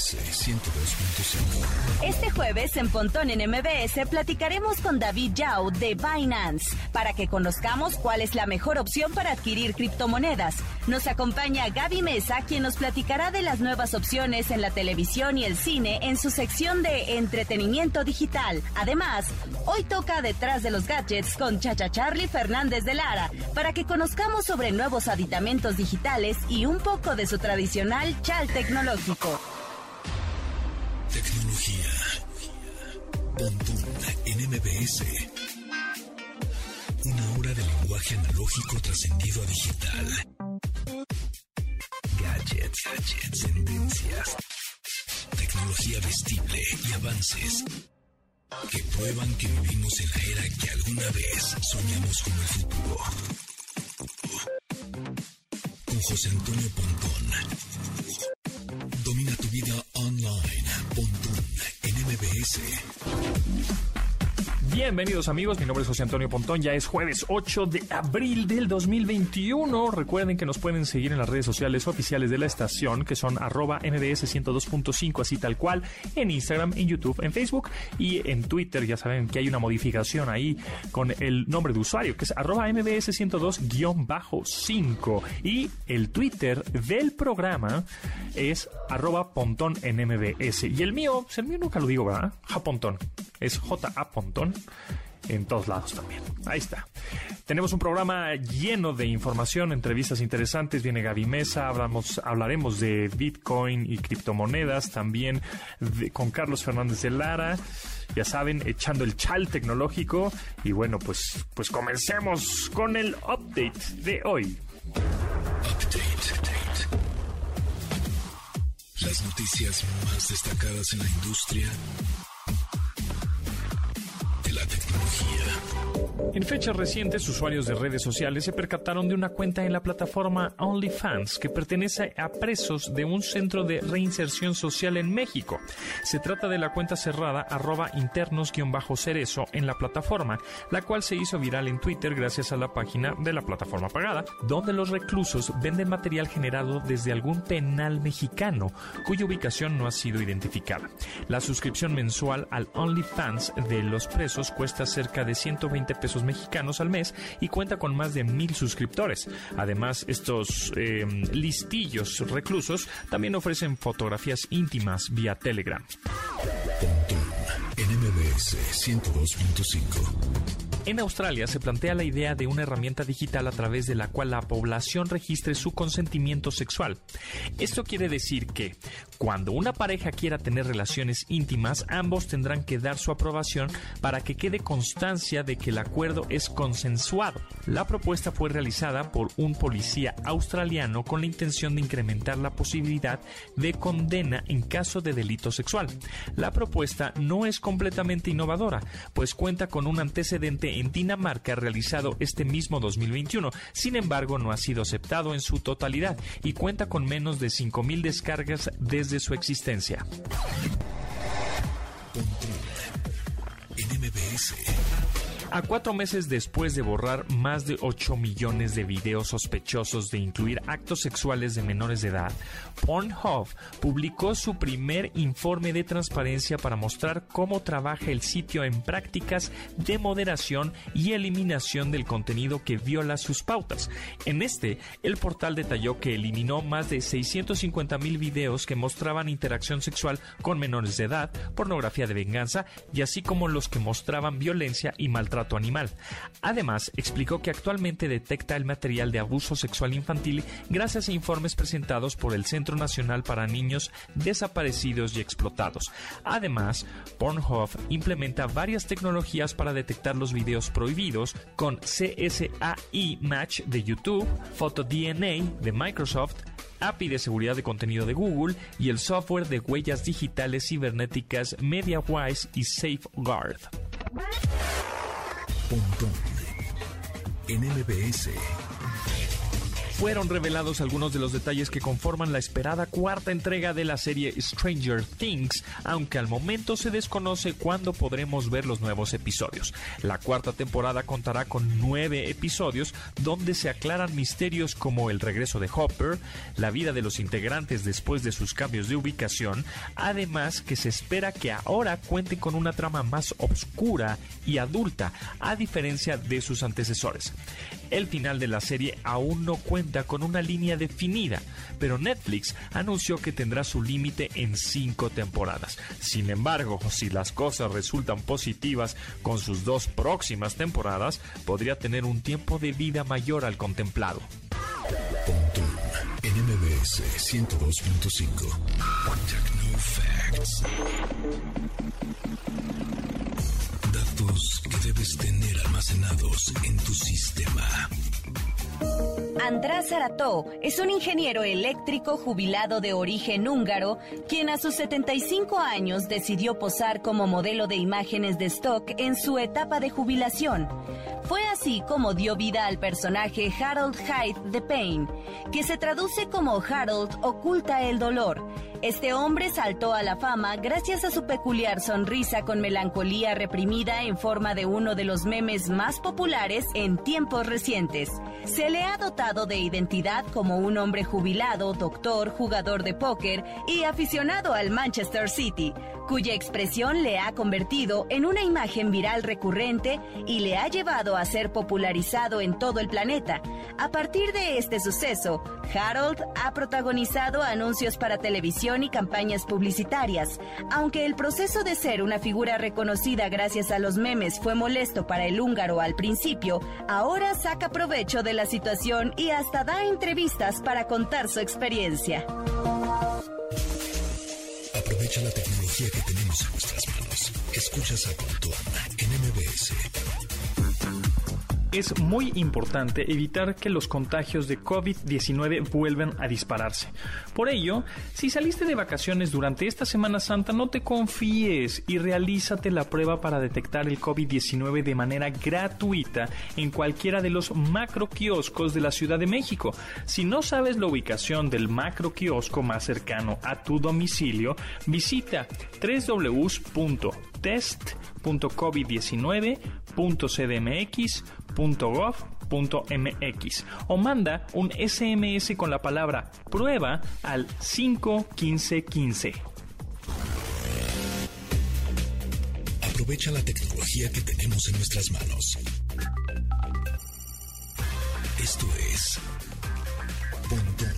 MBS 102.5. Este jueves en Pontón en MBS platicaremos con David Yao de Binance para que conozcamos cuál es la mejor opción para adquirir criptomonedas. Nos acompaña Gaby Mesa, quien nos platicará de las nuevas opciones en la televisión y el cine en su sección de entretenimiento digital. Además, hoy toca detrás de los gadgets con Chacha Charlie Fernández de Lara para que conozcamos sobre nuevos aditamentos digitales y un poco de su tradicional chal tecnológico. MBS. Una hora de lenguaje analógico trascendido a digital. Gadgets, gadgets, tendencias. Tecnología vestible y avances que prueban que vivimos en la era que alguna vez soñamos como el futuro. Con José Antonio Pontón. Domina tu vida online. Pontón en MBS. Bienvenidos amigos, mi nombre es José Antonio Pontón, ya es jueves 8 de abril del 2021. Recuerden que nos pueden seguir en las redes sociales oficiales de la estación, que son arroba MBS 102.5, así tal cual, en Instagram, en YouTube, en Facebook y en Twitter. Ya saben que hay una modificación ahí con el nombre de usuario, que es arroba MBS 102-5. Y el Twitter del programa es arroba Pontón en MBS. Y el mío, el mío nunca lo digo, ¿verdad? Japontón. Es J.A. Pontón en todos lados también. Ahí está. Tenemos un programa lleno de información, entrevistas interesantes. Viene Gaby Mesa, hablamos, hablaremos de Bitcoin y criptomonedas, también con Carlos Fernández de Lara. Ya saben, echando el chal tecnológico. Y bueno, pues, pues comencemos con el update de hoy. Update. Las noticias más destacadas en la industria En fechas recientes, usuarios de redes sociales se percataron de una cuenta en la plataforma OnlyFans que pertenece a presos de un centro de reinserción social en México. Se trata de la cuenta cerrada arroba internos-cerezo en la plataforma, la cual se hizo viral en Twitter gracias a la página de la plataforma pagada, donde los reclusos venden material generado desde algún penal mexicano, cuya ubicación no ha sido identificada. La suscripción mensual al OnlyFans de los presos cuesta cerca de 120 pesos mexicanos al mes y cuenta con más de mil suscriptores. Además, estos eh, listillos reclusos también ofrecen fotografías íntimas vía Telegram. Pontón en MBS 102.5. En Australia se plantea la idea de una herramienta digital a través de la cual la población registre su consentimiento sexual. Esto quiere decir que cuando una pareja quiera tener relaciones íntimas, ambos tendrán que dar su aprobación para que quede constancia de que el acuerdo es consensuado. La propuesta fue realizada por un policía australiano con la intención de incrementar la posibilidad de condena en caso de delito sexual. La propuesta no es completamente innovadora, pues cuenta con un antecedente en Dinamarca realizado este mismo 2021. Sin embargo, no ha sido aceptado en su totalidad y cuenta con menos de 5.000 descargas desde su existencia. A cuatro meses después de borrar más de 8 millones de videos sospechosos de incluir actos sexuales de menores de edad, Pornhub publicó su primer informe de transparencia para mostrar cómo trabaja el sitio en prácticas de moderación y eliminación del contenido que viola sus pautas. En este, el portal detalló que eliminó más de 650 mil videos que mostraban interacción sexual con menores de edad, pornografía de venganza y así como los que mostraban violencia y maltrato animal. Además, explicó que actualmente detecta el material de abuso sexual infantil gracias a informes presentados por el Centro Nacional para Niños Desaparecidos y Explotados. Además, Pornhub implementa varias tecnologías para detectar los videos prohibidos con CSAI Match de YouTube, PhotoDNA de Microsoft, API de seguridad de contenido de Google y el software de huellas digitales cibernéticas MediaWise y SafeGuard. Pontón en MBS. Fueron revelados algunos de los detalles que conforman la esperada cuarta entrega de la serie Stranger Things, aunque al momento se desconoce cuándo podremos ver los nuevos episodios. La cuarta temporada contará con nueve episodios donde se aclaran misterios como el regreso de Hopper, la vida de los integrantes después de sus cambios de ubicación, además que se espera que ahora cuente con una trama más oscura y adulta, a diferencia de sus antecesores. El final de la serie aún no cuenta con una línea definida, pero Netflix anunció que tendrá su límite en cinco temporadas. Sin embargo, si las cosas resultan positivas con sus dos próximas temporadas, podría tener un tiempo de vida mayor al contemplado. en MBS 102.5. Datos que debes tener almacenados en tu sistema. András Arató es un ingeniero eléctrico jubilado de origen húngaro, quien a sus 75 años decidió posar como modelo de imágenes de stock en su etapa de jubilación. Fue así como dio vida al personaje Harold Hyde de Pain, que se traduce como Harold oculta el dolor este hombre saltó a la fama gracias a su peculiar sonrisa con melancolía reprimida en forma de uno de los memes más populares en tiempos recientes. Se le ha dotado de identidad como un hombre jubilado, doctor, jugador de póker y aficionado al Manchester City, cuya expresión le ha convertido en una imagen viral recurrente y le ha llevado a ser popularizado en todo el planeta. A partir de este suceso, Harold ha protagonizado anuncios para televisión y campañas publicitarias. Aunque el proceso de ser una figura reconocida gracias a los memes fue molesto para el húngaro al principio, ahora saca provecho de la situación y hasta da entrevistas para contar su experiencia. Aprovecha la tecnología que tenemos en nuestras manos. Escuchas a Pontón en MBS. Es muy importante evitar que los contagios de COVID-19 vuelvan a dispararse. Por ello, si saliste de vacaciones durante esta Semana Santa, no te confíes y realízate la prueba para detectar el COVID-19 de manera gratuita en cualquiera de los macro kioscos de la Ciudad de México. Si no sabes la ubicación del macro kiosco más cercano a tu domicilio, visita www.test.covid19.cdmx.gov.mx o manda un SMS con la palabra prueba al 51515. Aprovecha la tecnología que tenemos en nuestras manos. Esto es Pontón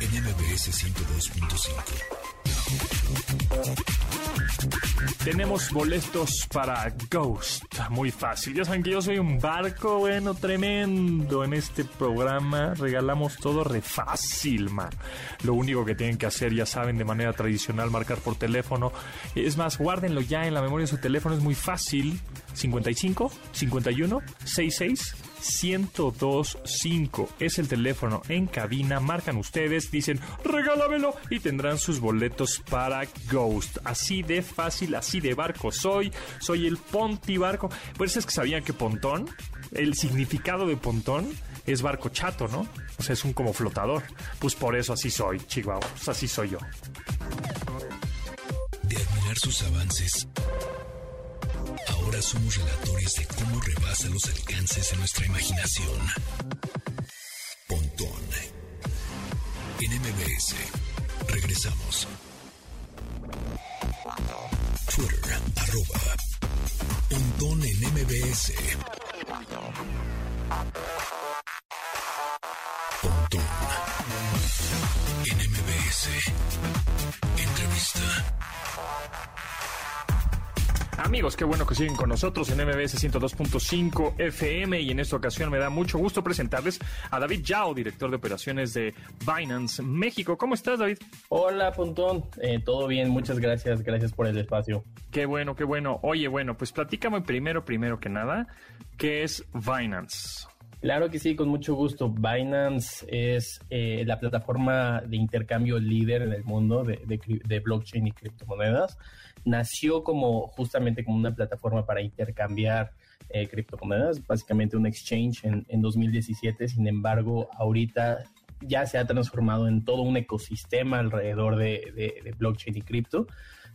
en MBS 102.5. Tenemos boletos para Ghost. Muy fácil. Ya saben que yo soy un barco, bueno, tremendo en este programa. Regalamos todo re fácil, man. Lo único que tienen que hacer, ya saben, de manera tradicional, marcar por teléfono. Es más, guárdenlo ya en la memoria de su teléfono. Es muy fácil. 55 51 66 1025 es el teléfono en cabina. Marcan ustedes, dicen regálamelo y tendrán sus boletos para Ghost. Así de fácil, así de barco soy. Soy el Ponti Barco. Pues es que sabían que pontón, el significado de pontón es barco chato, ¿no? O sea, es un como flotador. Pues por eso así soy, Chihuahua. Pues así soy yo. De admirar sus avances Ahora somos relatores de cómo rebasa los alcances de nuestra imaginación. Pontón. En MBS. Regresamos. Twitter, arroba. Pontón en MBS. Pontón. En MBS. Entrevista. Amigos, qué bueno que siguen con nosotros en MBS 102.5 FM y en esta ocasión me da mucho gusto presentarles a David Yao, director de operaciones de Binance México. ¿Cómo estás, David? Hola, Pontón. Eh, todo bien, muchas gracias. Gracias por el espacio. Qué bueno, qué bueno. Oye, bueno, pues platícame primero, primero que nada, ¿qué es Binance? Claro que sí, con mucho gusto. Binance es eh, la plataforma de intercambio líder en el mundo de, de, blockchain y criptomonedas. Nació como justamente como una plataforma para intercambiar eh, criptomonedas, básicamente un exchange en, en 2017. Sin embargo, ahorita ya se ha transformado en todo un ecosistema alrededor de, blockchain y cripto.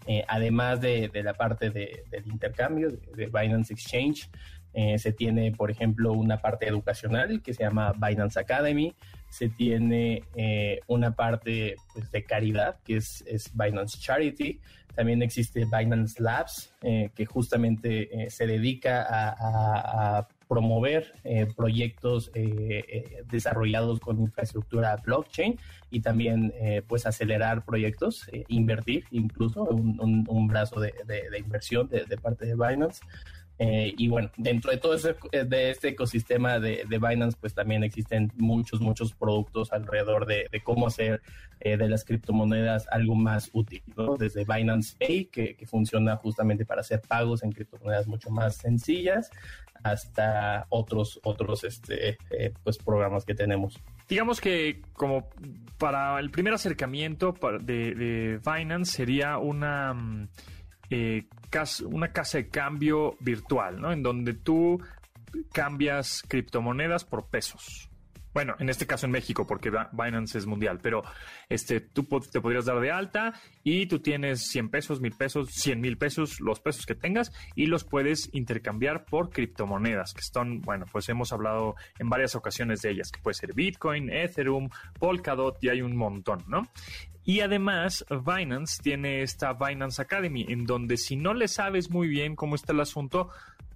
Eh, además de, la parte del intercambio de, Binance Exchange, eh, se tiene, por ejemplo, una parte educacional que se llama Binance Academy, se tiene eh, una parte pues, de caridad que es, Binance Charity, también existe Binance Labs, que justamente se dedica a promover eh, proyectos eh, eh, desarrollados con infraestructura blockchain y también pues acelerar proyectos, invertir incluso un, brazo de, inversión de, parte de Binance. Eh, y bueno, dentro de todo ese, eh, de este ecosistema de, Binance, pues también existen muchos, muchos productos alrededor de, cómo hacer eh, de las criptomonedas algo más útil, ¿no? Desde Binance Pay, que, funciona justamente para hacer pagos en criptomonedas mucho más sencillas, hasta otros, otros este, pues programas que tenemos. Digamos que como para el primer acercamiento de, de Binance sería una mm, eh, una casa de cambio virtual, ¿no? En donde tú cambias criptomonedas por pesos. Bueno, en este caso en México, porque Binance es mundial, pero este, tú te podrías dar de alta y tú tienes 100 pesos, 1000 pesos, 100 mil pesos, los pesos que tengas, y los puedes intercambiar por criptomonedas, que están, bueno, pues hemos hablado en varias ocasiones de ellas, que puede ser Bitcoin, Ethereum, Polkadot, y hay un montón, ¿no? Y además, Binance tiene esta Binance Academy, en donde si no le sabes muy bien cómo está el asunto,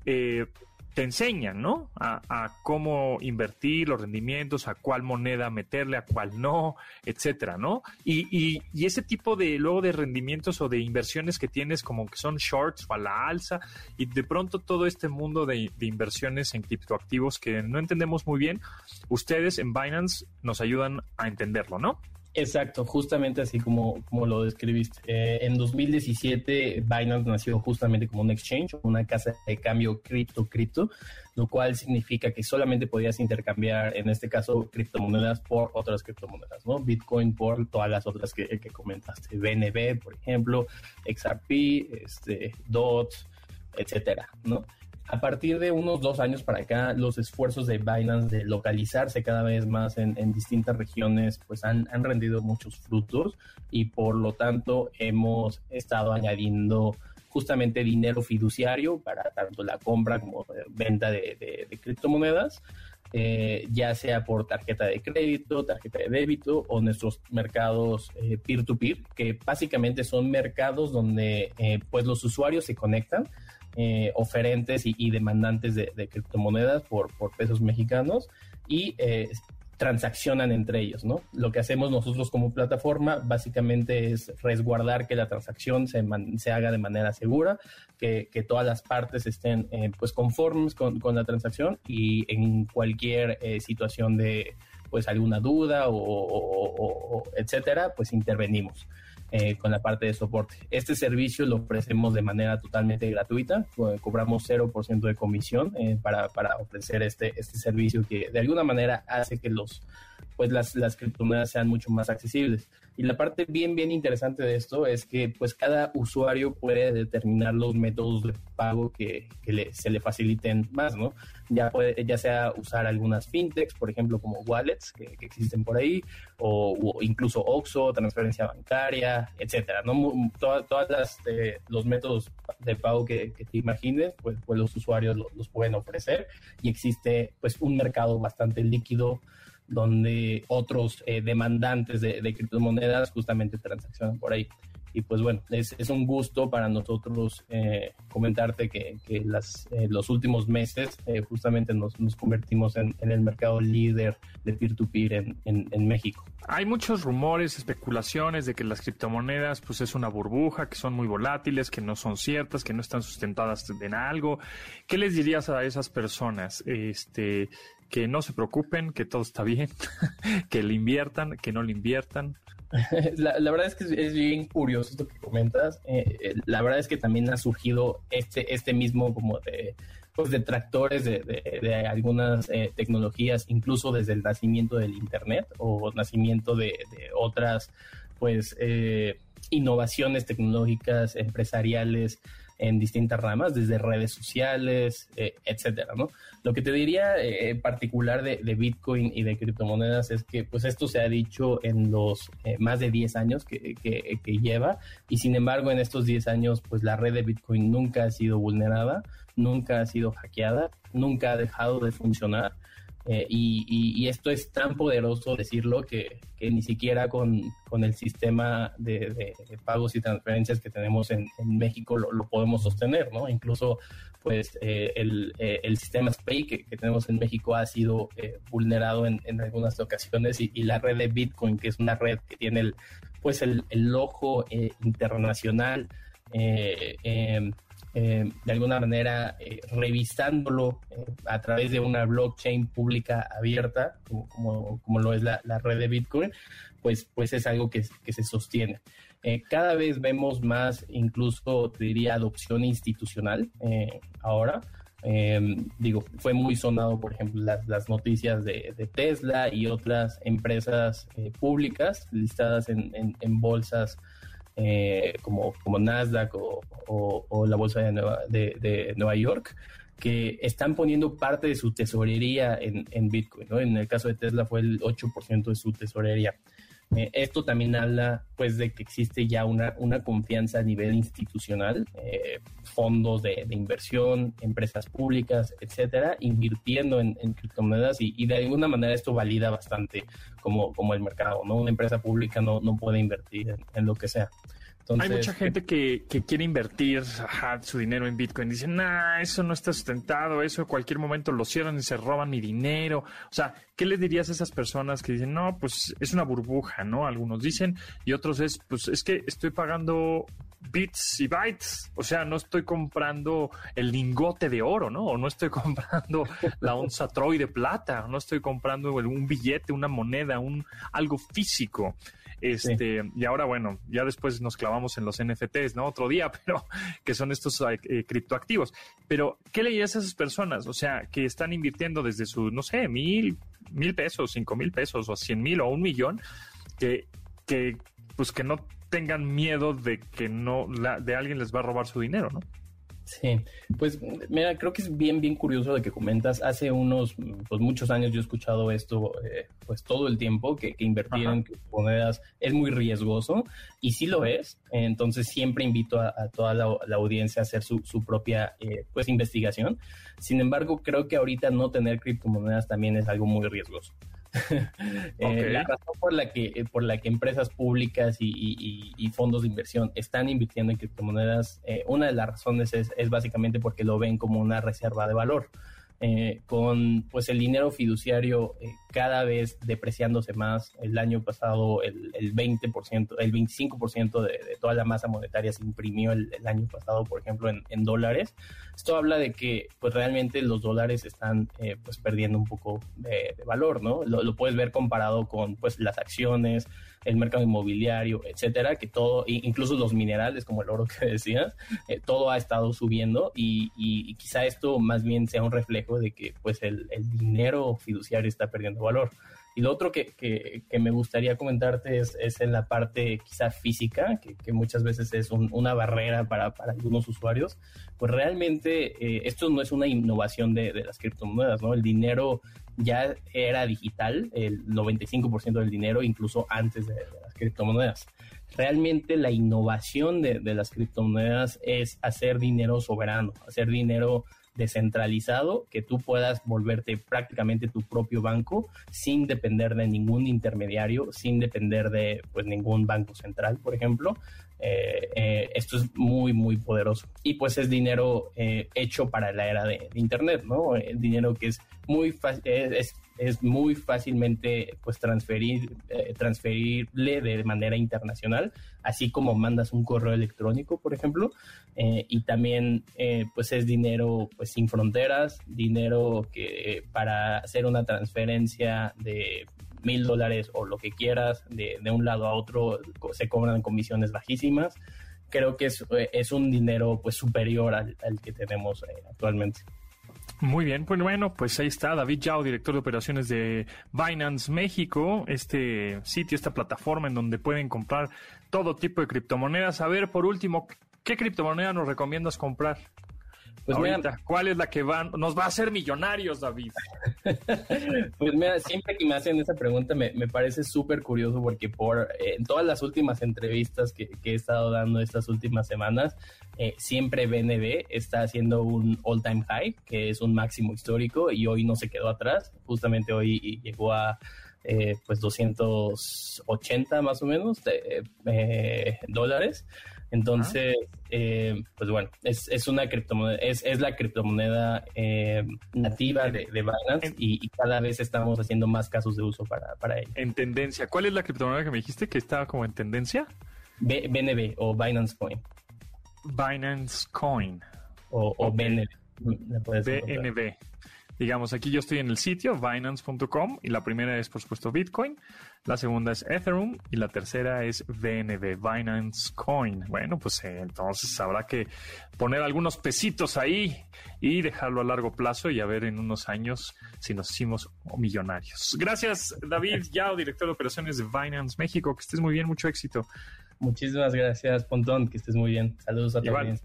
eh, te enseñan, ¿no? A, cómo invertir los rendimientos, a cuál moneda meterle, a cuál no, etcétera, ¿no? Y, y, y, ese tipo de luego de rendimientos o de inversiones que tienes como que son shorts o a la alza y de pronto todo este mundo de, de inversiones en criptoactivos que no entendemos muy bien, ustedes en Binance nos ayudan a entenderlo, ¿no? Exacto, justamente así como, como lo describiste. Eh, en 2017 Binance nació justamente como un exchange, una casa de cambio cripto-cripto, lo cual significa que solamente podías intercambiar, en este caso, criptomonedas por otras criptomonedas, ¿no? Bitcoin por todas las otras que, que comentaste, BNB, por ejemplo, XRP, este, DOT, etcétera, ¿no? A partir de unos dos años para acá, los esfuerzos de Binance de localizarse cada vez más en, distintas regiones, pues han, rendido muchos frutos y por lo tanto hemos estado añadiendo justamente dinero fiduciario para tanto la compra como venta de, criptomonedas, eh, ya sea por tarjeta de crédito, tarjeta de débito o nuestros mercados eh, peer-to-peer, que básicamente son mercados donde eh, pues los usuarios se conectan eh, oferentes y, demandantes de, criptomonedas por, pesos mexicanos y eh, transaccionan entre ellos, ¿no? Lo que hacemos nosotros como plataforma básicamente es resguardar que la transacción se, haga de manera segura, que, todas las partes estén eh, pues conformes con, la transacción y en cualquier situación de pues alguna duda o, o etcétera, pues intervenimos. Eh, con la parte de soporte. Este servicio lo ofrecemos de manera totalmente gratuita, cobramos 0% de comisión eh, para, para, ofrecer este, este servicio que de alguna manera hace que los, pues las, las criptomonedas sean mucho más accesibles. Y la parte bien, bien interesante de esto es que pues cada usuario puede determinar los métodos de pago que, que se le faciliten más, ¿no? Ya, ya sea usar algunas fintechs, por ejemplo, como wallets que, existen por ahí, o, incluso OXO, transferencia bancaria, etcétera, ¿no? Todas, las eh, los métodos de pago que, te imagines, pues, pues los usuarios los pueden ofrecer y existe pues un mercado bastante líquido donde otros eh, demandantes de, criptomonedas justamente transaccionan por ahí. Y pues bueno, es, un gusto para nosotros eh, comentarte que, las, eh, los últimos meses justamente nos, convertimos en, el mercado líder de peer-to-peer en, México. Hay muchos rumores, especulaciones de que las criptomonedas pues es una burbuja, que son muy volátiles, que no son ciertas, que no están sustentadas en algo. ¿Qué les dirías a esas personas? Este, que no se preocupen, que todo está bien, que le inviertan, que no le inviertan. La, verdad es que es, bien curioso esto que comentas. Eh, eh, la verdad es que también ha surgido este, este mismo como de pues detractores de, de, algunas eh, tecnologías, incluso desde el nacimiento del Internet o nacimiento de, otras pues eh, innovaciones tecnológicas empresariales en distintas ramas, desde redes sociales, eh, etcétera, ¿no? Lo que te diría eh, en particular de, Bitcoin y de criptomonedas es que, pues, esto se ha dicho en los eh, más de 10 años que, lleva, y sin embargo, en estos 10 años, pues, la red de Bitcoin nunca ha sido vulnerada, nunca ha sido hackeada, nunca ha dejado de funcionar. Y, esto es tan poderoso decirlo que, ni siquiera con, el sistema de, pagos y transferencias que tenemos en, México lo, podemos sostener, ¿no? Incluso pues eh, eh, el, sistema SPAY que, tenemos en México ha sido eh, vulnerado en, algunas ocasiones y, la red de Bitcoin, que es una red que tiene el, pues el, ojo internacional, em, de alguna manera revisándolo a través de una blockchain pública abierta, como, como, lo es la, red de Bitcoin, pues, pues es algo que, que se sostiene. Eh, cada vez vemos más, incluso te diría, adopción institucional eh, ahora. Em, digo, fue muy sonado, por ejemplo, las, noticias de, Tesla y otras empresas eh, públicas listadas en, bolsas como, como Nasdaq o, la bolsa de Nueva, York, que están poniendo parte de su tesorería en, Bitcoin. En el caso de Tesla fue el 8% de su tesorería. Eh, esto también habla pues de que existe ya una, una confianza a nivel institucional, eh, fondos de, inversión, empresas públicas, etcétera, invirtiendo en, criptomonedas y, de alguna manera esto valida bastante como, como el mercado, ¿no? Una empresa pública no, no puede invertir en lo que sea. Hay mucha gente que, quiere invertir su dinero en Bitcoin. Dicen, nah, eso no está sustentado, eso en cualquier momento lo cierran y se roban mi dinero. O sea, ¿qué le dirías a esas personas que dicen, no, pues es una burbuja, ¿no? Algunos dicen, y otros es, pues es que estoy pagando bits y bytes. O sea, no estoy comprando el lingote de oro, ¿no? O no estoy comprando la onza Troy de plata, no estoy comprando un billete, una moneda, un algo físico. Este, y ahora, bueno, ya después nos clavamos en los NFTs, ¿no? Otro día, pero que son estos eh, criptoactivos. Pero, ¿qué le a esas personas? O sea, que están invirtiendo desde su, no sé, mil, mil pesos, cinco mil pesos, o cien mil, o un millón, que, que, pues que no tengan miedo de que no, la, de alguien les va a robar su dinero, ¿no? Sí, pues mira, creo que es bien, bien curioso de que comentas. Hace unos, pues muchos años yo he escuchado esto, eh, pues todo el tiempo, que, invertir en criptomonedas es muy riesgoso y sí lo es. Entonces siempre invito a, toda la, audiencia a hacer su, propia, eh, pues investigación. Sin embargo, creo que ahorita no tener criptomonedas también es algo muy riesgoso. Eh, la razón por la que eh, por la que empresas públicas y, fondos de inversión están invirtiendo en criptomonedas, eh, una de las razones es, es, básicamente porque lo ven como una reserva de valor. Eh, con pues el dinero fiduciario cada vez depreciándose más. El año pasado el, el 20%, el 25% de, de, toda la masa monetaria se imprimió el, año pasado, por ejemplo, en, en, dólares. Esto habla de que pues realmente los dólares están eh, pues perdiendo un poco de, valor, ¿no? Lo, lo, puedes ver comparado con pues las acciones, el mercado inmobiliario, etcétera, que todo, incluso los minerales como el oro que decías, eh, todo ha estado subiendo y, quizá esto más bien sea un reflejo de que pues el, dinero fiduciario está perdiendo valor. Y lo otro que, me gustaría comentarte es, en la parte quizá física, que, muchas veces es una barrera para, algunos usuarios. Pues realmente eh, esto no es una innovación de, de, las criptomonedas, ¿no? El dinero ya era digital, el 95% del dinero, incluso antes de, las criptomonedas. Realmente la innovación de, las criptomonedas es hacer dinero soberano, hacer dinero descentralizado, que tú puedas volverte prácticamente tu propio banco sin depender de ningún intermediario, sin depender de pues ningún banco central, por ejemplo. Eh, eh, esto es muy, muy poderoso. Y pues es dinero eh, hecho para la era de, Internet, ¿no? El dinero que es muy fácil, es, es, muy fácilmente pues transferir, transferible de manera internacional, así como mandas un correo electrónico, por ejemplo, y también pues es dinero pues sin fronteras, dinero que para hacer una transferencia de mil dólares o lo que quieras de, de, un lado a otro se cobran comisiones bajísimas. Creo que es, es un dinero pues superior al, al que tenemos eh, actualmente. Muy bien, pues bueno, pues ahí está David Yao, director de operaciones de Binance México, este sitio, esta plataforma en donde pueden comprar todo tipo de criptomonedas. A ver, por último, ¿qué criptomoneda nos recomiendas comprar? Pues Ahorita, ¿cuál es la que van, nos va a hacer millonarios, David? pues mira, siempre que me hacen esa pregunta me, parece súper curioso porque por eh, en todas las últimas entrevistas que, he estado dando estas últimas semanas, eh, siempre BNB está haciendo un all-time high, que es un máximo histórico y hoy no se quedó atrás, justamente hoy llegó a eh, pues 280 más o menos de, dólares. Entonces, eh, pues bueno, es, es una criptomoneda, es, es la criptomoneda eh, nativa de, Binance y, cada vez estamos haciendo más casos de uso para, para ella. En tendencia, ¿cuál es la criptomoneda que me dijiste que estaba como en tendencia? BNB o Binance Coin. Binance Coin. O, o BNB. BNB. Digamos, aquí yo estoy en el sitio binance.com y la primera es, por supuesto, Bitcoin, la segunda es Ethereum y la tercera es BNB, Binance Coin. Bueno, pues eh, entonces habrá que poner algunos pesitos ahí y dejarlo a largo plazo y a ver en unos años si nos hicimos millonarios. Gracias, David Yao, director de operaciones de Binance México. Que estés muy bien, mucho éxito. Muchísimas gracias, Pontón, que estés muy bien. Saludos a todos.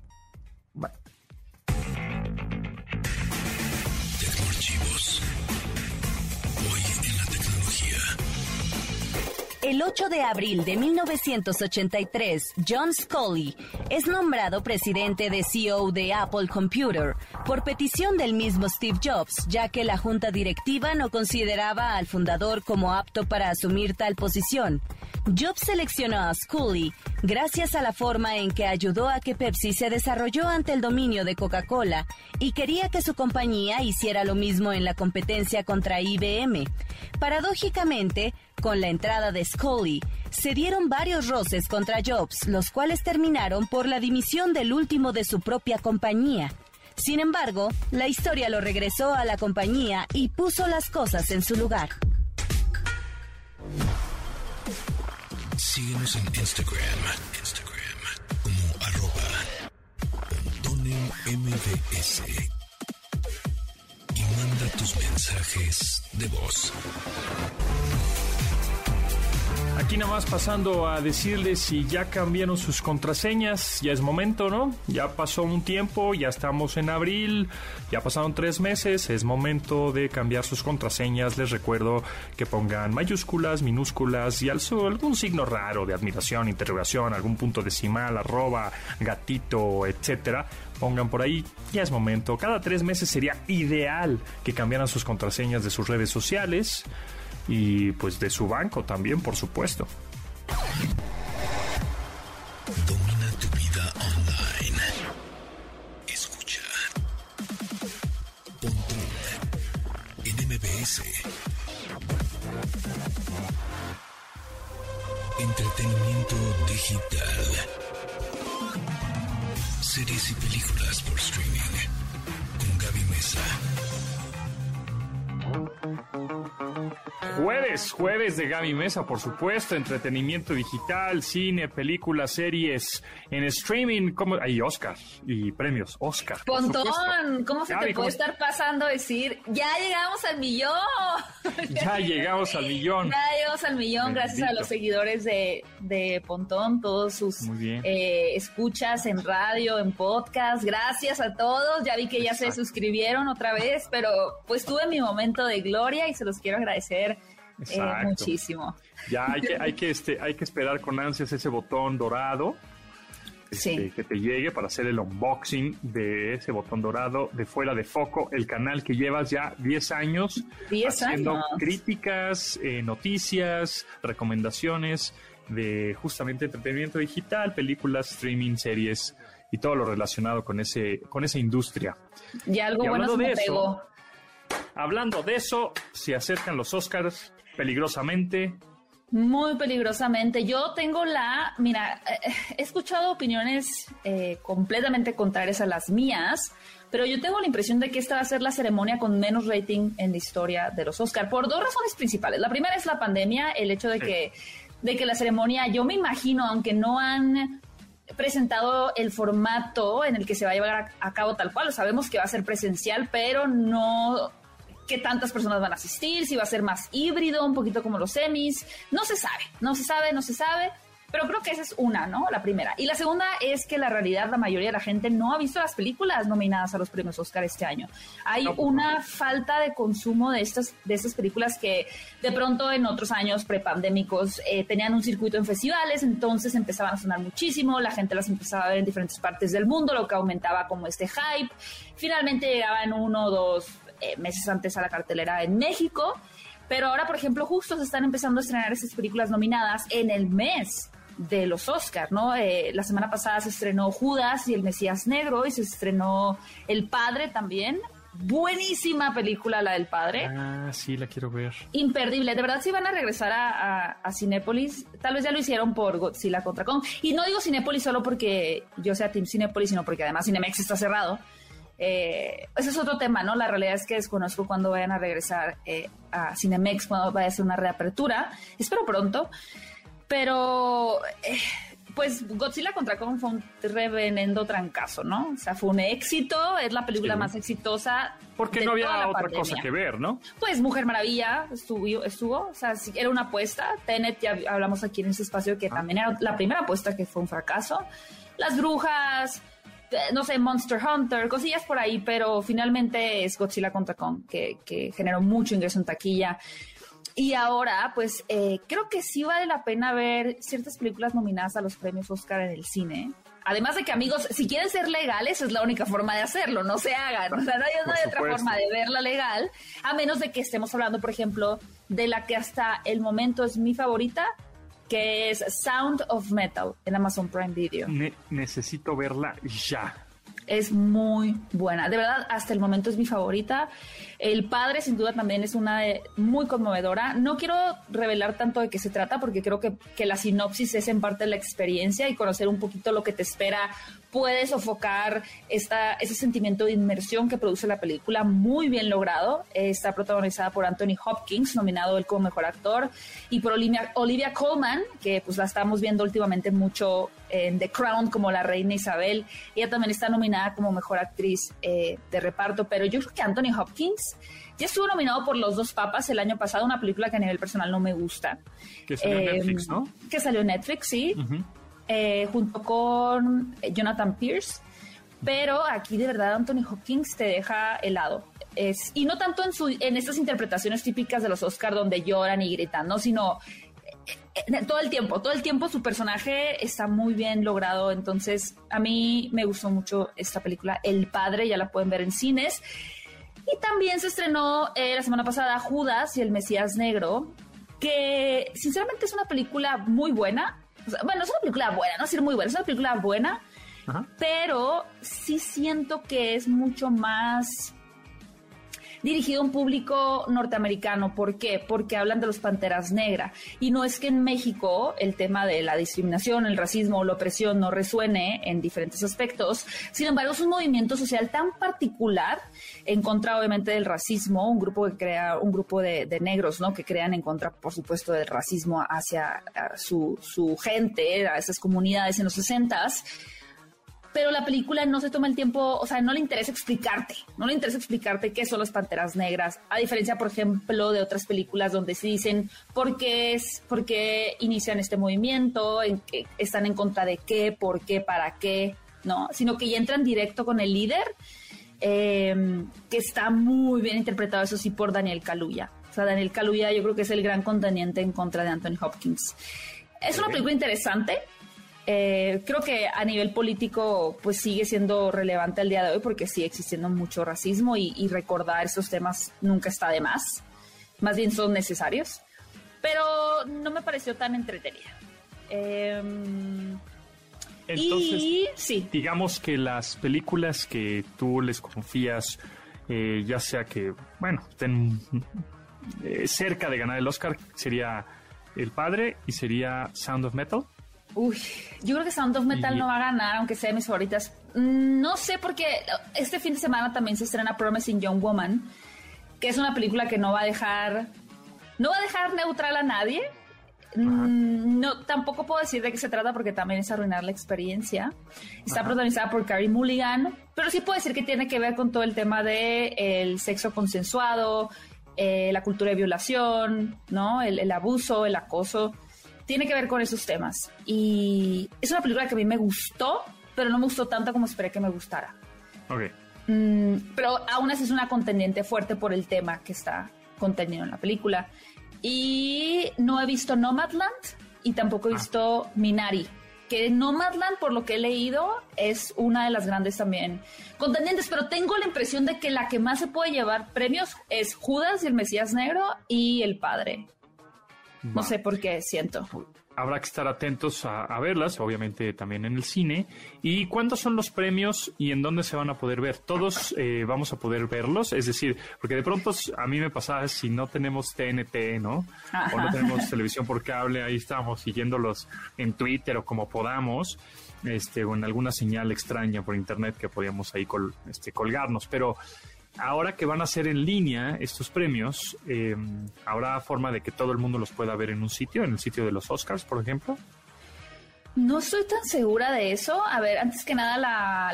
Bye. El 8 de abril de 1983, John Scully es nombrado presidente de CEO de Apple Computer por petición del mismo Steve Jobs, ya que la junta directiva no consideraba al fundador como apto para asumir tal posición. Jobs seleccionó a Scully gracias a la forma en que ayudó a que Pepsi se desarrolló ante el dominio de Coca-Cola y quería que su compañía hiciera lo mismo en la competencia contra IBM. Paradójicamente, con la entrada de Scully, se dieron varios roces contra Jobs, los cuales terminaron por la dimisión del último de su propia compañía. Sin embargo, la historia lo regresó a la compañía y puso las cosas en su lugar. Síguenos en Instagram, Instagram como arroba MBS y manda tus mensajes de voz. Aquí nada más pasando a decirles si ya cambiaron sus contraseñas, ya es momento, ¿no? Ya pasó un tiempo, ya estamos en abril, ya pasaron tres meses, es momento de cambiar sus contraseñas. Les recuerdo que pongan mayúsculas, minúsculas y algún signo raro de admiración, interrogación, algún punto decimal, arroba, gatito, etcétera. Pongan por ahí, ya es momento. Cada tres meses sería ideal que cambiaran sus contraseñas de sus redes sociales y pues de su banco también, por supuesto. Domina tu vida online. Escucha. En MBS. Entretenimiento digital. Series y películas Jueves, jueves de Gaby Mesa, por supuesto, entretenimiento digital, cine, películas, series, en streaming, como hay Oscar y premios Oscar. Pontón, ¿cómo se te puede estar pasando decir, ya llegamos al millón? ya llegamos al millón. Ya llegamos al millón, gracias a los seguidores de, de Pontón, todos sus eh, escuchas en radio, en podcast, gracias a todos, ya vi que ya se suscribieron otra vez, pero pues tuve mi momento de gloria y se los quiero agradecer eh, muchísimo. Ya hay que, hay que, este, hay que esperar con ansias ese botón dorado. Este, que te llegue para hacer el unboxing de ese botón dorado de fuera de foco, el canal que llevas ya 10 años haciendo críticas, eh, noticias, recomendaciones de justamente entretenimiento digital, películas, streaming, series y todo lo relacionado con ese con esa industria. Y algo bueno de eso, Hablando de eso, se acercan los Oscars peligrosamente. Muy peligrosamente. Yo tengo la, mira, eh, he escuchado opiniones eh, completamente contrarias a las mías, pero yo tengo la impresión de que esta va a ser la ceremonia con menos rating en la historia de los Oscars, por dos razones principales. La primera es la pandemia, el hecho de que de que la ceremonia, yo me imagino, aunque no han presentado el formato en el que se va a llevar a, cabo tal cual. Sabemos que va a ser presencial, pero no qué tantas personas van a asistir, si va a ser más híbrido, un poquito como los semis. No se sabe, no se sabe, no se sabe. Pero creo que esa es una, ¿no? La primera. Y la segunda es que la realidad, la mayoría de la gente no ha visto las películas nominadas a los premios Oscar este año. Hay una falta de consumo de estas, de estas películas que de pronto en otros años prepandémicos eh, tenían un circuito en festivales, entonces empezaban a sonar muchísimo, la gente las empezaba a ver en diferentes partes del mundo, lo que aumentaba como este hype. Finalmente llegaban uno o dos eh, meses antes a la cartelera en México. Pero ahora, por ejemplo, justo se están empezando a estrenar esas películas nominadas en el mes de los Oscars, ¿no? Eh, la semana pasada se estrenó Judas y el Mesías Negro y se estrenó El Padre también. Buenísima película la del padre. Ah, sí, la quiero ver. Imperdible. De verdad, si van a regresar a, a, Cinépolis, tal vez ya lo hicieron por Godzilla contra Kong. Y no digo Cinépolis solo porque yo sea Team Cinépolis, sino porque además Cinemex está cerrado. Eh, ese es otro tema, ¿no? La realidad es que desconozco cuándo vayan a regresar eh, a Cinemex, cuándo vaya a ser una reapertura. Espero pronto. Pero, eh, pues Godzilla contra Kong fue un revenendo trancazo, ¿no? O sea, fue un éxito, es la película más exitosa. Porque no había otra cosa que ver, ¿no? Pues Mujer Maravilla estuvo, estuvo, o sea, era una apuesta. Tenet, ya hablamos aquí en ese espacio, que ah. también era la primera apuesta que fue un fracaso. Las Brujas, no sé, Monster Hunter, cosillas por ahí, pero finalmente es Godzilla contra Kong, que, que generó mucho ingreso en taquilla. Y ahora, pues eh, creo que sí vale la pena ver ciertas películas nominadas a los premios Oscar en el cine. Además de que, amigos, si quieren ser legales, es la única forma de hacerlo, no se hagan. O sea, no hay, otra forma de verla legal, a menos de que estemos hablando, por ejemplo, de la que hasta el momento es mi favorita, que es Sound of Metal en Amazon Prime Video. necesito verla ya es muy buena. De verdad, hasta el momento es mi favorita. El padre, sin duda, también es una muy conmovedora. No quiero revelar tanto de qué se trata, porque creo que, que la sinopsis es en parte la experiencia y conocer un poquito lo que te espera puede sofocar esta, ese sentimiento de inmersión que produce la película, muy bien logrado. Está protagonizada por Anthony Hopkins, nominado él como mejor actor, y por Olivia, Olivia Colman, que pues la estamos viendo últimamente mucho en The Crown como la reina Isabel. Ella también está nominada como mejor actriz eh, de reparto, pero yo creo que Anthony Hopkins ya estuvo nominado por Los Dos Papas el año pasado, una película que a nivel personal no me gusta. Que salió en Netflix, ¿no? Que salió en Netflix, sí. Eh, junto con Jonathan Pierce. Pero aquí de verdad Anthony Hopkins te deja helado. Y no tanto en, su, estas interpretaciones típicas de los Oscars donde lloran y gritan, ¿no? sino eh, todo el tiempo, todo el tiempo su personaje está muy bien logrado. Entonces, a mí me gustó mucho esta película, El Padre, ya la pueden ver en cines. Y también se estrenó eh, la semana pasada Judas y el Mesías Negro, que sinceramente es una película muy buena bueno, es una película buena, no decir muy buena, es una película buena, pero sí siento que es mucho más dirigido a un público norteamericano. ¿Por qué? Porque hablan de los panteras negras. Y no es que en México el tema de la discriminación, el racismo o la opresión no resuene en diferentes aspectos. Sin embargo, es un movimiento social tan particular en contra, obviamente, del racismo, un grupo que crea, un grupo de, negros, ¿no? Que crean en contra, por supuesto, del racismo hacia su, su gente, a esas comunidades en los sesentas pero la película no se toma el tiempo, o sea, no le interesa explicarte, no le interesa explicarte qué son las panteras negras, a diferencia, por ejemplo, de otras películas donde se dicen por qué es, por qué inician este movimiento, en qué están en contra de qué, por qué, para qué, ¿no? Sino que ya entran directo con el líder, em, que está muy bien interpretado, eso sí, por Daniel Kaluuya. O sea, Daniel Kaluuya yo creo que es el gran contendiente en contra de Anthony Hopkins. Es una película interesante, eh, creo que a nivel político pues sigue siendo relevante el día de hoy porque sigue existiendo mucho racismo y, recordar esos temas nunca está de más, más bien son necesarios, pero no me pareció tan entretenida. Em, Entonces, sí. digamos que las películas que tú les confías, eh, ya sea que, bueno, estén eh, cerca de ganar el Oscar, sería El Padre y sería Sound of Metal. Uy, yo creo que Sound of Metal no va a ganar, aunque sea de mis favoritas. No sé porque este fin de semana también se estrena Promising Young Woman, que es una película que no va a dejar, no va a dejar neutral a nadie. Mm, no, tampoco puedo decir de qué se trata porque también es arruinar la experiencia. Está protagonizada por Carrie Mulligan, pero sí puedo decir que tiene que ver con todo el tema de el sexo consensuado, eh, la cultura de violación, ¿no? El, abuso, el acoso. Tiene que ver con esos temas. Y es una película que a mí me gustó, pero no me gustó tanto como esperé que me gustara. Ok. Mm, pero aún así es una contendiente fuerte por el tema que está contenido en la película. Y no he visto Nomadland y tampoco he ah. visto Minari. Que Nomadland, por lo que he leído, es una de las grandes también contendientes, pero tengo la impresión de que la que más se puede llevar premios es Judas y el Mesías Negro y El Padre. No sé por qué siento habrá que estar atentos a, verlas, obviamente también en el cine. ¿Y cuántos son los premios y en dónde se van a poder ver? ¿Todos eh, vamos a poder verlos? Es decir, porque de pronto a mí me pasaba si no tenemos TNT, ¿no? O no tenemos televisión por cable, ahí estamos siguiéndolos en Twitter o como podamos, este, o en alguna señal extraña por internet que podíamos ahí este, colgarnos. Pero ahora que van a ser en línea estos premios, eh, ¿habrá forma de que todo el mundo los pueda ver en un sitio, en el sitio de los Oscars, por ejemplo? No estoy tan segura de eso. A ver, antes que nada,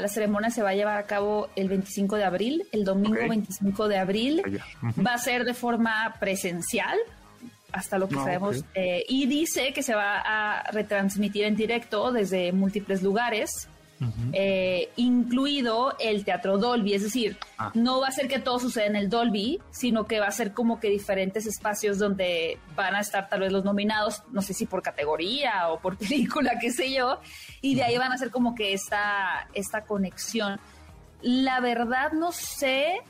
la, ceremonia se va a llevar a cabo el 25 de abril, el domingo 25 de abril. Va a ser de forma presencial, hasta lo que ah, sabemos. Eh, y dice que se va a retransmitir en directo desde múltiples lugares. Eh, incluido el teatro Dolby, es decir, ah. no va a ser que todo suceda en el Dolby, sino que va a ser como que diferentes espacios donde van a estar tal vez los nominados, no sé si por categoría o por película, qué sé yo, y de ahí van a ser como que esta, esta conexión. La verdad no sé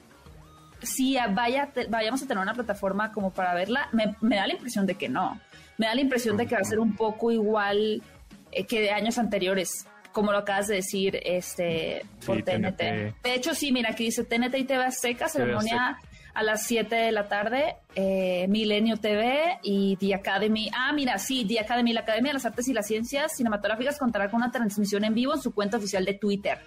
si vaya, vayamos a tener una plataforma como para verla, me, da la impresión de que no. Me da la impresión de que va a ser un poco igual eh, que de años anteriores como lo acabas de decir, este, por TNT. De hecho, sí, mira, aquí dice TNT y TV Azteca, ceremonia a las 7 de la tarde, eh, Milenio TV y The Academy. Ah, mira, sí, The Academy, la Academia de las Artes y las Ciencias Cinematográficas contará con una transmisión en vivo en su cuenta oficial de Twitter.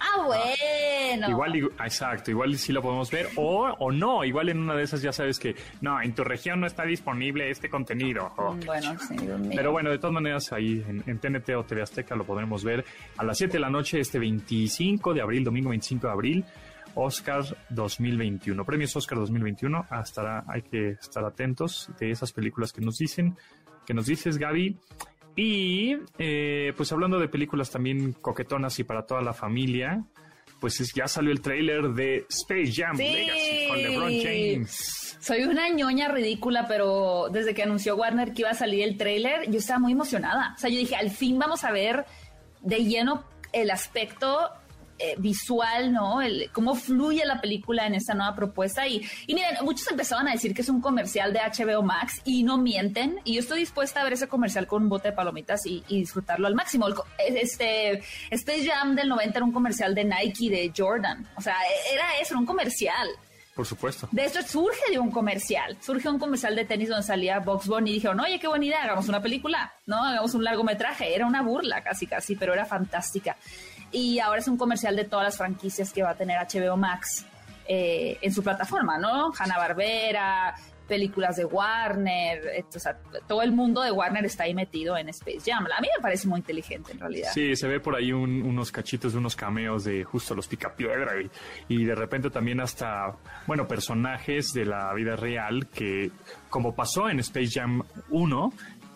Ah, bueno. Igual, exacto, igual sí lo podemos ver o, o no, igual en una de esas ya sabes que no, en tu región no está disponible este contenido. Mm, bueno, sí, Pero bueno, de todas maneras ahí en, TNT o TV Azteca lo podremos ver a las 7 de la noche este 25 de abril, domingo 25 de abril. Oscar 2021, premios Oscar 2021. Hasta hay que estar atentos de esas películas que nos dicen, que nos dices, Gaby. Y eh, pues hablando de películas también coquetonas y para toda la familia, pues ya salió el tráiler de Space Jam Legacy con LeBron James. Soy una ñoña ridícula, pero desde que anunció Warner que iba a salir el tráiler, yo estaba muy emocionada. O sea, yo dije, al fin vamos a ver de lleno el aspecto eh, visual, ¿no? El, cómo fluye la película en esta nueva propuesta. Y, y miren, muchos empezaban a decir que es un comercial de HBO Max y no mienten. Y yo estoy dispuesta a ver ese comercial con un bote de palomitas y, disfrutarlo al máximo. Este Space Jam del 90 era un comercial de Nike, de Jordan. O sea, era eso, era un comercial. Por supuesto. De esto surge de un comercial. Surge un comercial de tenis donde salía Box Bunny y dijeron, oye, qué buena idea, hagamos una película, ¿no? Hagamos un largometraje. Era una burla casi, casi, pero era fantástica y ahora es un comercial de todas las franquicias que va a tener HBO Max eh, en su plataforma, ¿no? Hanna Barbera, películas de Warner, o sea, todo el mundo de Warner está ahí metido en Space Jam. A mí me parece muy inteligente en realidad. Sí, se ve por ahí unos cachitos unos cameos de justo los Picapiedra y, y de repente también hasta, bueno, personajes de la vida real que, como pasó en Space Jam 1,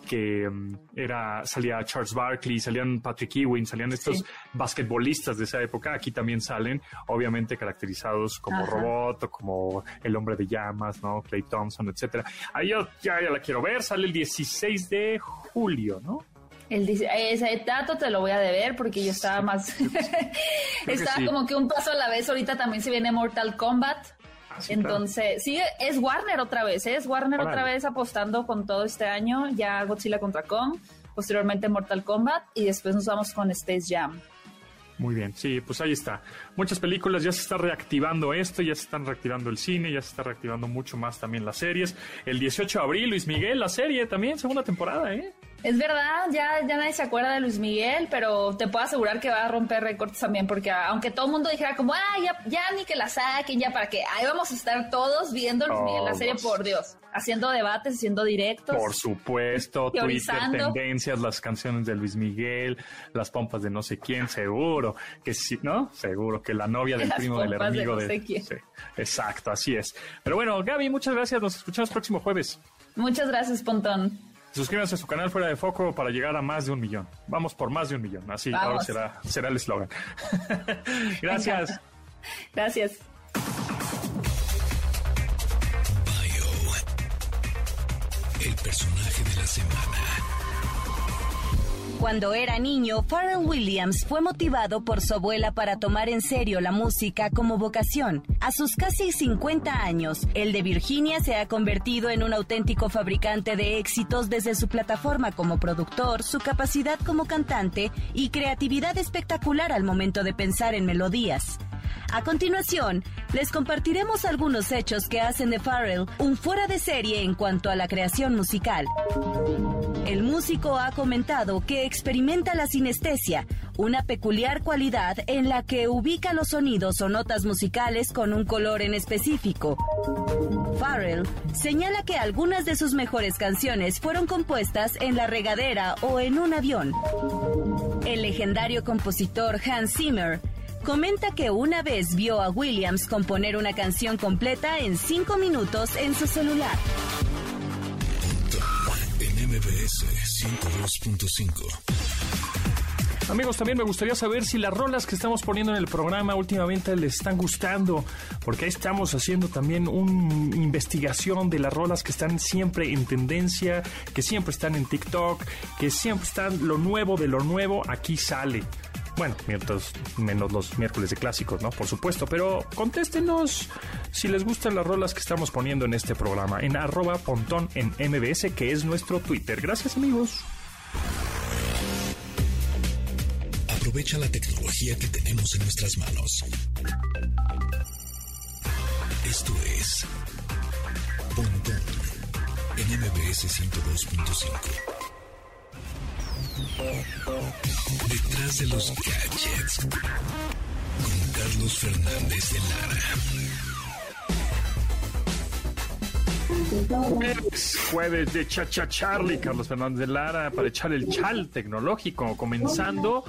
que mm, era salía Charles Barkley, salían Patrick Ewing, salían estos basquetbolistas de esa época, aquí también salen, obviamente caracterizados como robot o como el hombre de llamas, ¿no? Clay Thompson, etcétera. Ahí yo ya, la quiero ver, sale el 16 de julio, ¿no? El, ese dato te lo voy a deber porque yo estaba más... estaba como que un paso a la vez. Ahorita también se viene Mortal Kombat. Ah, Entonces, sí, es Warner otra vez, ¿eh? es Warner otra vez apostando con todo este año, ya Godzilla contra Kong, posteriormente Mortal Kombat y después nos vamos con Space Jam. Muy bien, sí, pues ahí está. Muchas películas, ya se está reactivando esto, ya se están reactivando el cine, ya se está reactivando mucho más también las series. El 18 de abril, Luis Miguel, la serie también, segunda temporada, ¿eh? Es verdad, ya, ya nadie se acuerda de Luis Miguel, pero te puedo asegurar que va a romper récords también, porque aunque todo el mundo dijera como, ah, ya, ya ni que la saquen, ya para que ahí vamos a estar todos viendo Luis Miguel la serie, por Dios, haciendo debates, haciendo directos. Por supuesto, Twitter, tendencias, las canciones de Luis Miguel, las pompas de no sé quién, seguro que sí, ¿no? Seguro que la novia del primo del amigo de... exacto, así es. Pero bueno, Gaby, muchas gracias, nos escuchamos próximo jueves. Muchas gracias, Pontón. Suscríbanse a su canal Fuera de Foco para llegar a más de un millón. Vamos por más de un millón. Así ahora será, será el eslogan. Gracias. Gracias. Cuando era niño, Pharrell Williams fue motivado por su abuela para tomar en serio la música como vocación. A sus casi 50 años, el de Virginia se ha convertido en un auténtico fabricante de éxitos desde su plataforma como productor, su capacidad como cantante y creatividad espectacular al momento de pensar en melodías. A continuación, les compartiremos algunos hechos que hacen de Farrell un fuera de serie en cuanto a la creación musical. El músico ha comentado que experimenta la sinestesia, una peculiar cualidad en la que ubica los sonidos o notas musicales con un color en específico. Farrell señala que algunas de sus mejores canciones fueron compuestas en la regadera o en un avión. El legendario compositor Hans Zimmer comenta que una vez vio a Williams componer una canción completa en cinco minutos en su celular. Amigos, también me gustaría saber si las rolas que estamos poniendo en el programa últimamente les están gustando, porque ahí estamos haciendo también una investigación de las rolas que están siempre en tendencia, que siempre están en TikTok, que siempre están lo nuevo de lo nuevo, aquí sale. Bueno, mientras, menos los miércoles de clásicos, ¿no? Por supuesto, pero contéstenos si les gustan las rolas que estamos poniendo en este programa en arroba pontón en MBS, que es nuestro Twitter. Gracias amigos. Aprovecha la tecnología que tenemos en nuestras manos. Esto es Pontón en MBS 102.5. Detrás de los gadgets. Con Carlos Fernández de Lara. Jueves, de Chacha Charlie, Carlos Fernández de Lara, para echar el chal tecnológico, comenzando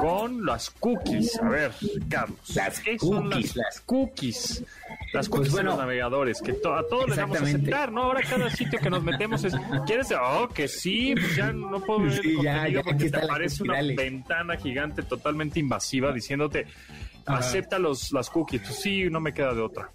con las cookies. A ver, Carlos, ¿qué son las cookies? Las pues cookies de los navegadores, que a todos les vamos a aceptar, ¿no? Ahora cada sitio que nos metemos es, ¿quieres? Oh, que sí, pues ya no puedo ver el contenido porque te aparece una ventana gigante totalmente invasiva diciéndote, acepta los, las cookies. Pues sí, no me queda de otra.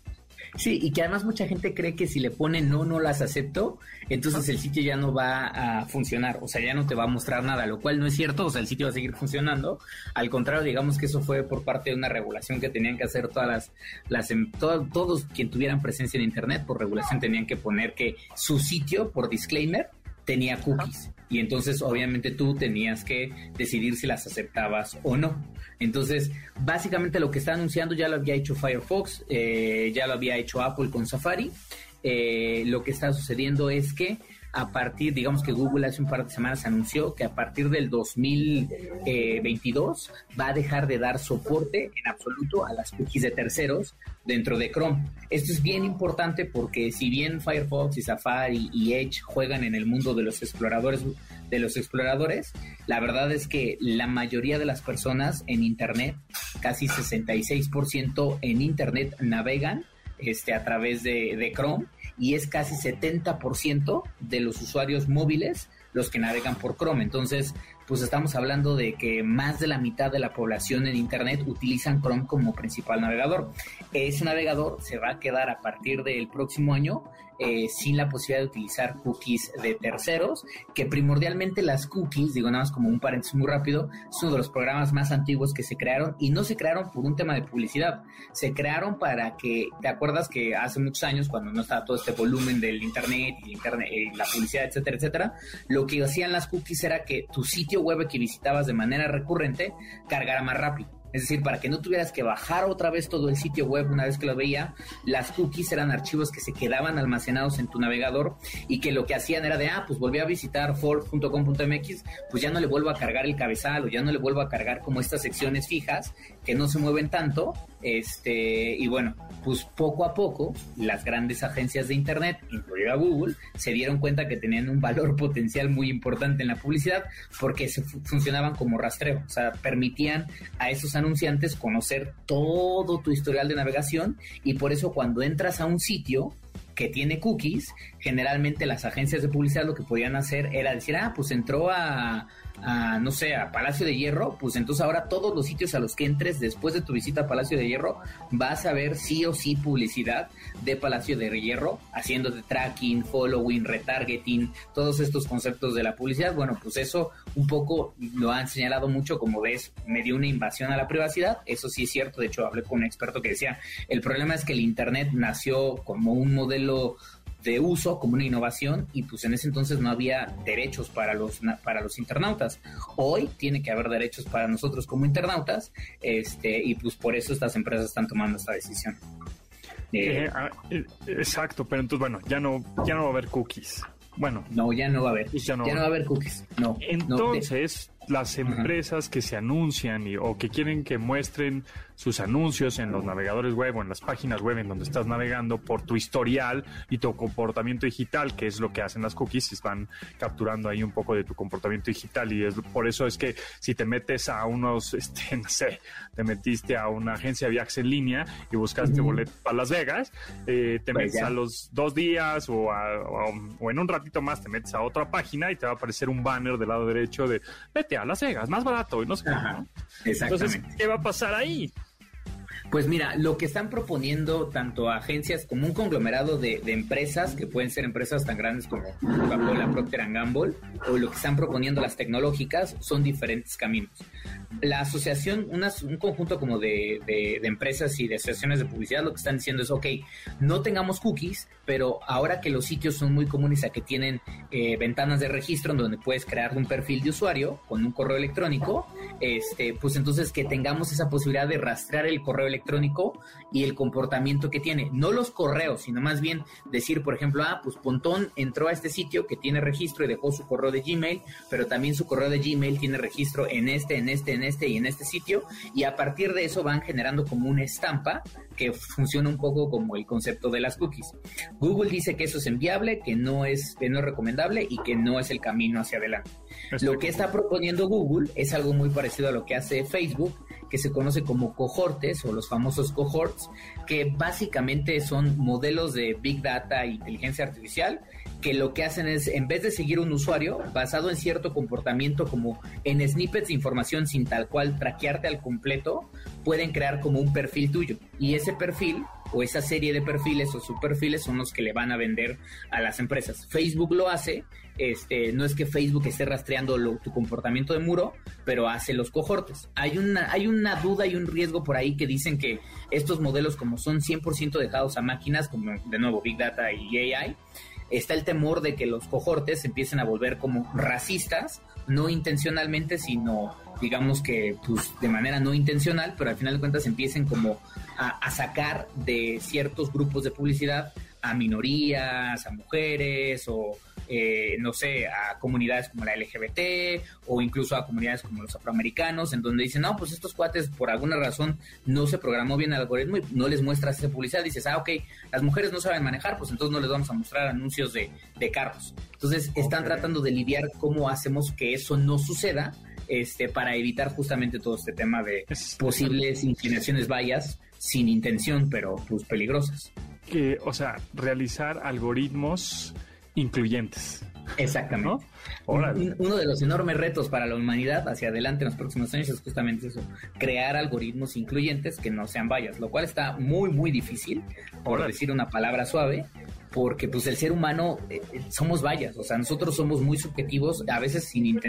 Sí, y que además mucha gente cree que si le pone no, no las acepto, entonces el sitio ya no va a funcionar, o sea, ya no te va a mostrar nada, lo cual no es cierto, o sea, el sitio va a seguir funcionando. Al contrario, digamos que eso fue por parte de una regulación que tenían que hacer todas las, las em, todos quien tuvieran presencia en Internet, por regulación tenían que poner que su sitio, por disclaimer, tenía cookies. Y entonces, obviamente, tú tenías que decidir si las aceptabas o no. Entonces, básicamente lo que está anunciando ya lo había hecho Firefox, eh, ya lo había hecho Apple con Safari. Eh, lo que está sucediendo es que a partir, digamos que Google hace un par de semanas anunció que a partir del 2022 va a dejar de dar soporte en absoluto a las cookies de terceros dentro de Chrome. Esto es bien importante porque si bien Firefox y Safari y Edge juegan en el mundo de los exploradores de los exploradores, la verdad es que la mayoría de las personas en internet, casi 66% en internet navegan este a través de, de Chrome y es casi 70% de los usuarios móviles los que navegan por Chrome. Entonces, pues estamos hablando de que más de la mitad de la población en Internet utilizan Chrome como principal navegador. Ese navegador se va a quedar a partir del próximo año eh, sin la posibilidad de utilizar cookies de terceros, que primordialmente las cookies, digo nada más como un paréntesis muy rápido, son de los programas más antiguos que se crearon y no se crearon por un tema de publicidad, se crearon para que, ¿te acuerdas que hace muchos años, cuando no estaba todo este volumen del Internet y internet, eh, la publicidad, etcétera, etcétera, lo que hacían las cookies era que tu sitio web que visitabas de manera recurrente cargara más rápido. Es decir, para que no tuvieras que bajar otra vez todo el sitio web una vez que lo veía, las cookies eran archivos que se quedaban almacenados en tu navegador y que lo que hacían era de, ah, pues volví a visitar ford.com.mx, pues ya no le vuelvo a cargar el cabezal o ya no le vuelvo a cargar como estas secciones fijas que no se mueven tanto. Este, y bueno, pues poco a poco las grandes agencias de Internet, incluida Google, se dieron cuenta que tenían un valor potencial muy importante en la publicidad porque se funcionaban como rastreo, o sea, permitían a esos anunciantes conocer todo tu historial de navegación y por eso cuando entras a un sitio que tiene cookies, generalmente las agencias de publicidad lo que podían hacer era decir, ah, pues entró a a, no sé, a Palacio de Hierro, pues entonces ahora todos los sitios a los que entres después de tu visita a Palacio de Hierro, vas a ver sí o sí publicidad de Palacio de Hierro, haciéndote tracking, following, retargeting, todos estos conceptos de la publicidad. Bueno, pues eso un poco lo han señalado mucho como ves, medio una invasión a la privacidad. Eso sí es cierto, de hecho hablé con un experto que decía, el problema es que el Internet nació como un modelo de uso como una innovación y pues en ese entonces no había derechos para los para los internautas. Hoy tiene que haber derechos para nosotros como internautas, este y pues por eso estas empresas están tomando esta decisión. Eh, ah, eh, exacto, pero entonces bueno, ya no ya no va a haber cookies. Bueno, no, ya no va a haber. Ya no, va a haber cookies. No. Entonces, las empresas que se anuncian y, o que quieren que muestren sus anuncios en los navegadores web o en las páginas web en donde estás navegando por tu historial y tu comportamiento digital, que es lo que hacen las cookies, están capturando ahí un poco de tu comportamiento digital. Y es por eso es que si te metes a unos, este, no sé, te metiste a una agencia de viajes en línea y buscaste boletos para Las Vegas, eh, te pues metes a los dos días o, o, en un ratito más te metes a otra página y te va a aparecer un banner del lado derecho de vete a Las Vegas, más barato y no sé Entonces, ¿qué va a pasar ahí? Pues mira, lo que están proponiendo tanto agencias como un conglomerado de, empresas, que pueden ser empresas tan grandes como Coca-Cola, Procter Gamble, o lo que están proponiendo las tecnológicas, son diferentes caminos. La asociación, un conjunto como de, empresas y de asociaciones de publicidad, lo que están diciendo es, ok, no tengamos cookies, pero ahora que los sitios son muy comunes a que tienen eh, ventanas de registro en donde puedes crear un perfil de usuario con un correo electrónico, este, pues entonces que tengamos esa posibilidad de rastrear el correo electrónico electrónico y el comportamiento que tiene. No los correos, sino más bien decir, por ejemplo, ah, pues Pontón entró a este sitio que tiene registro y dejó su correo de Gmail, pero también su correo de Gmail tiene registro en este, en este, en este y en este sitio. Y a partir de eso van generando como una estampa que funciona un poco como el concepto de las cookies. Google dice que eso es enviable, que no es, que no es recomendable y que no es el camino hacia adelante. Lo que está proponiendo Google es algo muy parecido a lo que hace Facebook, que se conoce como cohortes o los famosos cohorts, que básicamente son modelos de Big Data e inteligencia artificial que lo que hacen es, en vez de seguir un usuario basado en cierto comportamiento como en snippets de información sin tal cual traquearte al completo, pueden crear como un perfil tuyo. Y ese perfil o esa serie de perfiles o subperfiles son los que le van a vender a las empresas. Facebook lo hace, este, no es que Facebook esté rastreando tu comportamiento de muro, pero hace los cohortes. Hay una, hay una duda y un riesgo por ahí que dicen que estos modelos como son 100% dejados a máquinas, como de nuevo Big Data y AI, está el temor de que los cohortes empiecen a volver como racistas, no intencionalmente, sino digamos que pues de manera no intencional, pero al final de cuentas empiecen como a, sacar de ciertos grupos de publicidad a minorías, a mujeres o eh, no sé, a comunidades como la LGBT o incluso a comunidades como los afroamericanos, en donde dicen, no, pues estos cuates por alguna razón no se programó bien el algoritmo y no les muestras esa publicidad. Dices, ah, ok, las mujeres no saben manejar, pues entonces no les vamos a mostrar anuncios de, de carros. Entonces están tratando de lidiar cómo hacemos que eso no suceda. Este, para evitar justamente todo este tema de posibles inclinaciones vallas sin intención, pero pues peligrosas. Que, o sea, realizar algoritmos incluyentes. Exactamente. Uno de los enormes retos para la humanidad hacia adelante en los próximos años es justamente eso, crear algoritmos incluyentes que no sean vallas, lo cual está muy, muy difícil, por decir una palabra suave, porque pues el ser humano eh, eh, somos vallas, o sea, nosotros somos muy subjetivos, a veces sin,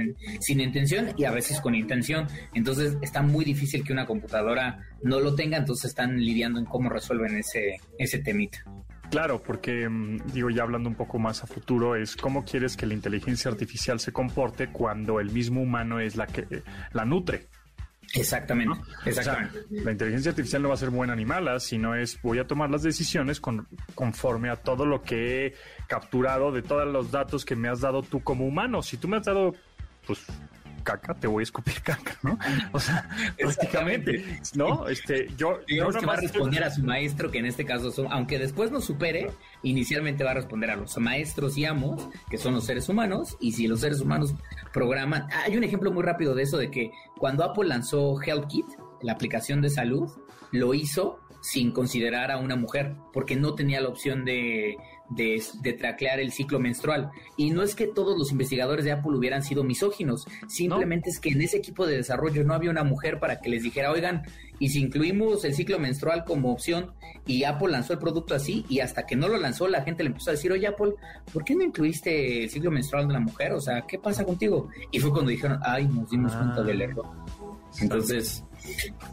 sin intención y a veces con intención, entonces está muy difícil que una computadora no lo tenga, entonces están lidiando en cómo resuelven ese, ese temita. Claro, porque mm, digo, ya hablando un poco más a futuro, es cómo quieres que la inteligencia artificial se comporte cuando el mismo humano es la que la nutre. Exactamente, exactamente. la inteligencia artificial no va a ser buena ni mala, sino es voy a tomar las decisiones con, conforme a todo lo que he capturado de todos los datos que me has dado tú como humano. Si tú me has dado, pues caca, te voy a escupir caca, ¿no? O sea, prácticamente, ¿no? Este, yo, yo que va a responder a su maestro, que en este caso son, aunque después nos supere, inicialmente va a responder a los maestros y amos, que son los seres humanos, y si los seres humanos programan, hay un ejemplo muy rápido de eso, de que cuando Apple lanzó HealthKit, la aplicación de salud, lo hizo sin considerar a una mujer, porque no tenía la opción de de, traclear el ciclo menstrual. Y no es que todos los investigadores de Apple hubieran sido misóginos, simplemente es que en ese equipo de desarrollo no había una mujer para que les dijera, oigan, y si incluimos el ciclo menstrual como opción y Apple lanzó el producto así y hasta que no lo lanzó la gente le empezó a decir, oye Apple, ¿por qué no incluiste el ciclo menstrual de la mujer? O sea, ¿qué pasa contigo? Y fue cuando dijeron, ay, nos dimos cuenta del error. Entonces,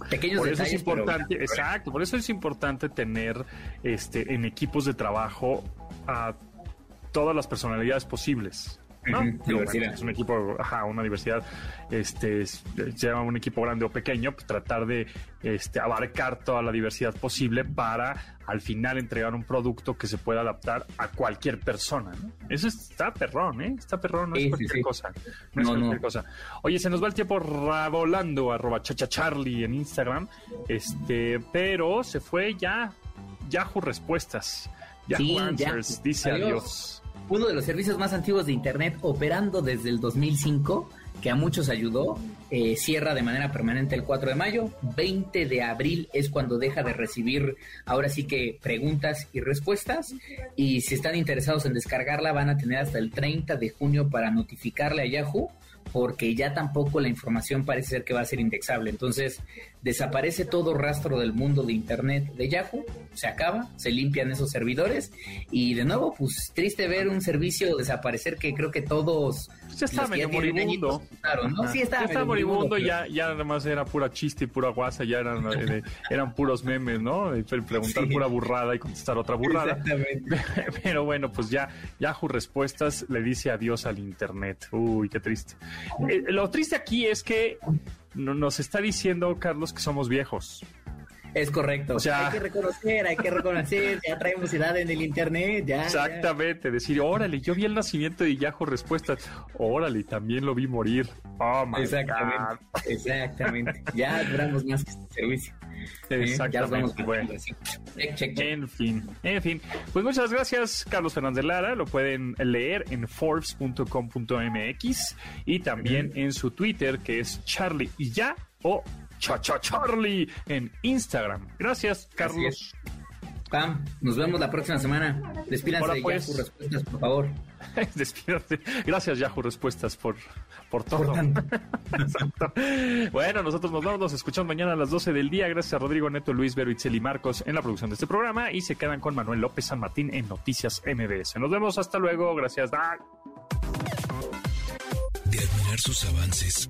pequeños por eso es importante, exacto, por eso es importante tener este en equipos de trabajo a todas las personalidades posibles. ¿no? es un equipo, ajá, una diversidad, este, lleva un equipo grande o pequeño, pues tratar de este, abarcar toda la diversidad posible para al final entregar un producto que se pueda adaptar a cualquier persona. ¿no? Eso está perrón, ¿eh? Está perrón, no es cualquier cosa. No, es cualquier cosa. Oye, se nos va el tiempo volando, arroba chachacharlie en Instagram, este, pero se fue ya Yahoo Respuestas. Yahoo Answers dice adiós. Uno de los servicios más antiguos de Internet operando desde el 2005, que a muchos ayudó, eh, cierra de manera permanente el 4 de mayo. 20 de abril es cuando deja de recibir ahora sí que preguntas y respuestas. Y si están interesados en descargarla, van a tener hasta el 30 de junio para notificarle a Yahoo porque ya tampoco la información parece ser que va a ser indexable. Entonces, desaparece todo rastro del mundo de Internet de Yahoo, se acaba, se limpian esos servidores y de nuevo, pues triste ver un servicio desaparecer que creo que todos... Ya estaba medio moribundo. ¿no? Sí, estaba, ya moribundo, ya, ya además era pura chiste y pura guasa, ya eran, eh, eran puros memes, ¿no? Preguntar pura burrada y contestar otra burrada. Exactamente. Pero bueno, pues ya Yahoo Respuestas le dice adiós al Internet. Uy, qué triste. Eh, lo triste aquí es que nos está diciendo Carlos que somos viejos. Es correcto. O sea, hay que reconocer, hay que reconocer, ya traemos edad en el internet, ya. Exactamente, decir, órale, yo vi el nacimiento de Yahoo Respuestas, órale, también lo vi morir. Oh my exactamente, exactamente. Ya duramos más que este servicio. ¿Eh? Exactamente. bueno. En fin, en fin. Pues muchas gracias, Carlos Fernández Lara. Lo pueden leer en forbes.com.mx y también en su Twitter, que es Charlie y ya o Cha Charlie en Instagram. Gracias, Carlos. Pam, nos vemos la próxima semana. Despídanse de pues. Yahoo Respuestas, por favor. Despídate. Gracias, Yahoo Respuestas, por, por todo. bueno, nosotros nos vamos, nos escuchamos mañana a las 12 del día. Gracias a Rodrigo Neto, Luis Vero, y Marcos en la producción de este programa. Y se quedan con Manuel López San Martín en Noticias MBS. Nos vemos hasta luego. Gracias, De admirar sus avances